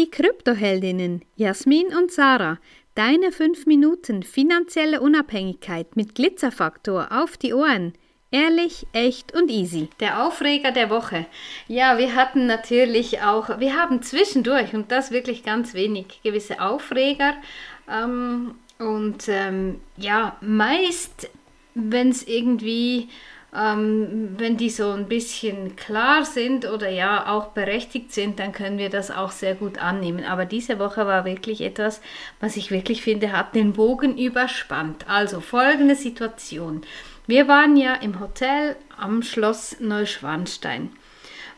Die Kryptoheldinnen Jasmin und Sarah. Deine 5 Minuten finanzielle Unabhängigkeit mit Glitzerfaktor auf die Ohren. Ehrlich, echt und easy. Der Aufreger der Woche. Ja, wir hatten natürlich auch, wir haben zwischendurch, und das wirklich ganz wenig, gewisse Aufreger. Ähm, und ähm, ja, meist, wenn es irgendwie ähm, wenn die so ein bisschen klar sind oder ja auch berechtigt sind, dann können wir das auch sehr gut annehmen. Aber diese Woche war wirklich etwas, was ich wirklich finde, hat den Bogen überspannt. Also folgende Situation. Wir waren ja im Hotel am Schloss Neuschwanstein.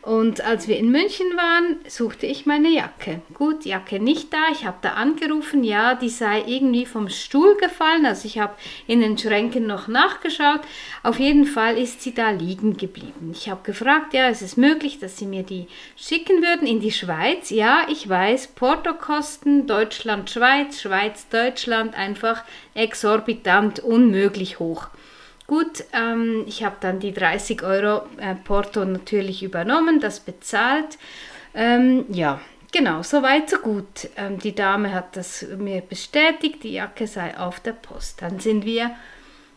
Und als wir in München waren, suchte ich meine Jacke. Gut, Jacke nicht da. Ich habe da angerufen, ja, die sei irgendwie vom Stuhl gefallen. Also ich habe in den Schränken noch nachgeschaut. Auf jeden Fall ist sie da liegen geblieben. Ich habe gefragt, ja, ist es möglich, dass sie mir die schicken würden in die Schweiz? Ja, ich weiß, Portokosten, Deutschland, Schweiz, Schweiz, Deutschland, einfach exorbitant unmöglich hoch. Gut, ähm, ich habe dann die 30 Euro äh, Porto natürlich übernommen, das bezahlt. Ähm, ja, genau, soweit so gut. Ähm, die Dame hat das mir bestätigt, die Jacke sei auf der Post. Dann sind wir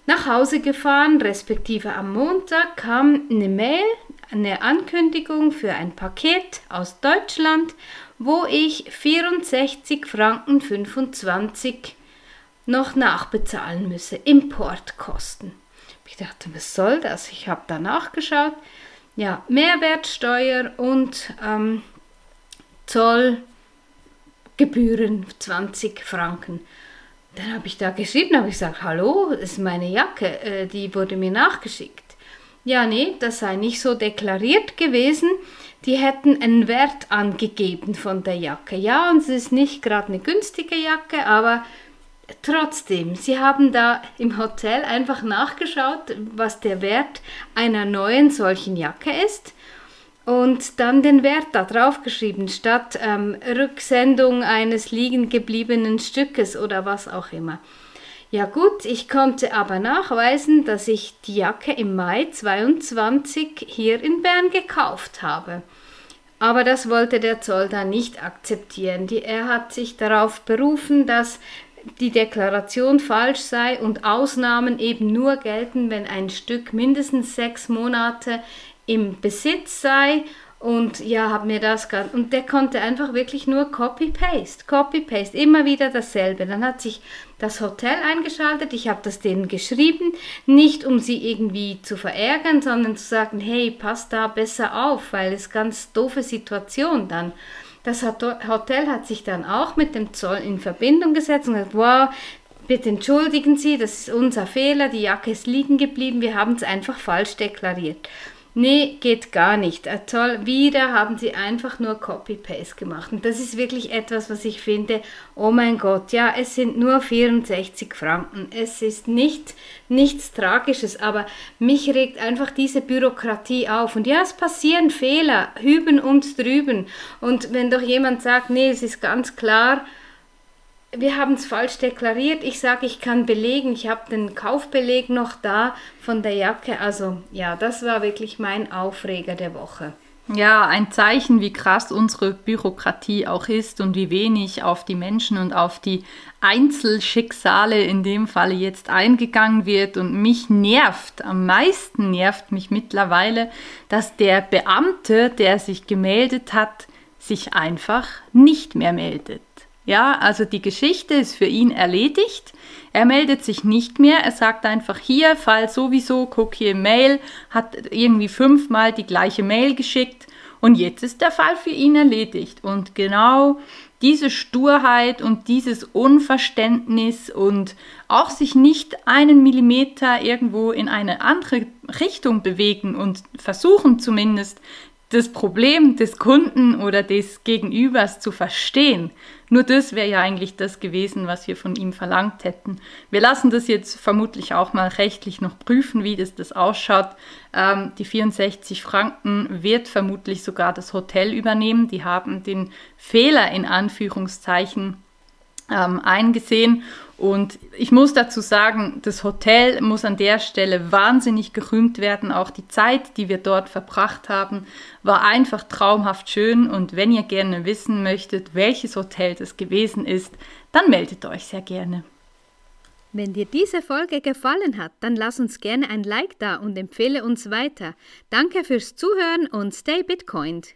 nach Hause gefahren, respektive am Montag kam eine Mail, eine Ankündigung für ein Paket aus Deutschland, wo ich 64 Franken 25 noch nachbezahlen müsse, Importkosten. Ich dachte, was soll das? Ich habe da nachgeschaut. Ja, Mehrwertsteuer und ähm, Zollgebühren 20 Franken. Dann habe ich da geschrieben, habe ich gesagt, hallo, das ist meine Jacke, äh, die wurde mir nachgeschickt. Ja, nee, das sei nicht so deklariert gewesen. Die hätten einen Wert angegeben von der Jacke. Ja, und es ist nicht gerade eine günstige Jacke, aber Trotzdem, Sie haben da im Hotel einfach nachgeschaut, was der Wert einer neuen solchen Jacke ist und dann den Wert da drauf geschrieben, statt ähm, Rücksendung eines liegen gebliebenen Stückes oder was auch immer. Ja gut, ich konnte aber nachweisen, dass ich die Jacke im Mai 22 hier in Bern gekauft habe. Aber das wollte der Zoll da nicht akzeptieren. Die, er hat sich darauf berufen, dass die Deklaration falsch sei und Ausnahmen eben nur gelten, wenn ein Stück mindestens sechs Monate im Besitz sei. Und ja, hab mir das und der konnte einfach wirklich nur Copy-Paste, Copy-Paste, immer wieder dasselbe. Dann hat sich das Hotel eingeschaltet, ich habe das denen geschrieben, nicht um sie irgendwie zu verärgern, sondern zu sagen, hey, passt da besser auf, weil es ganz doofe Situation dann. Das Hotel hat sich dann auch mit dem Zoll in Verbindung gesetzt und gesagt, wow, bitte entschuldigen Sie, das ist unser Fehler, die Jacke ist liegen geblieben, wir haben es einfach falsch deklariert. Nee, geht gar nicht. Äh, toll, wieder haben sie einfach nur Copy-Paste gemacht. Und das ist wirklich etwas, was ich finde, oh mein Gott, ja, es sind nur 64 Franken. Es ist nicht, nichts Tragisches, aber mich regt einfach diese Bürokratie auf. Und ja, es passieren Fehler, hüben und drüben. Und wenn doch jemand sagt, nee, es ist ganz klar, wir haben es falsch deklariert. Ich sage, ich kann belegen, ich habe den Kaufbeleg noch da von der Jacke. Also ja, das war wirklich mein Aufreger der Woche. Ja, ein Zeichen, wie krass unsere Bürokratie auch ist und wie wenig auf die Menschen und auf die Einzelschicksale in dem Falle jetzt eingegangen wird. Und mich nervt, am meisten nervt mich mittlerweile, dass der Beamte, der sich gemeldet hat, sich einfach nicht mehr meldet. Ja, also die Geschichte ist für ihn erledigt. Er meldet sich nicht mehr. Er sagt einfach hier, Fall sowieso, guck hier Mail, hat irgendwie fünfmal die gleiche Mail geschickt und jetzt ist der Fall für ihn erledigt. Und genau diese Sturheit und dieses Unverständnis und auch sich nicht einen Millimeter irgendwo in eine andere Richtung bewegen und versuchen zumindest das Problem des Kunden oder des Gegenübers zu verstehen. Nur das wäre ja eigentlich das gewesen, was wir von ihm verlangt hätten. Wir lassen das jetzt vermutlich auch mal rechtlich noch prüfen, wie das, das ausschaut. Ähm, die 64 Franken wird vermutlich sogar das Hotel übernehmen. Die haben den Fehler in Anführungszeichen ähm, eingesehen Und ich muss dazu sagen, das Hotel muss an der Stelle wahnsinnig gerühmt werden. Auch die Zeit, die wir dort verbracht haben, war einfach traumhaft schön. Und wenn ihr gerne wissen möchtet, welches Hotel das gewesen ist, dann meldet euch sehr gerne. Wenn dir diese Folge gefallen hat, dann lass uns gerne ein Like da und empfehle uns weiter. Danke fürs Zuhören und stay Bitcoined.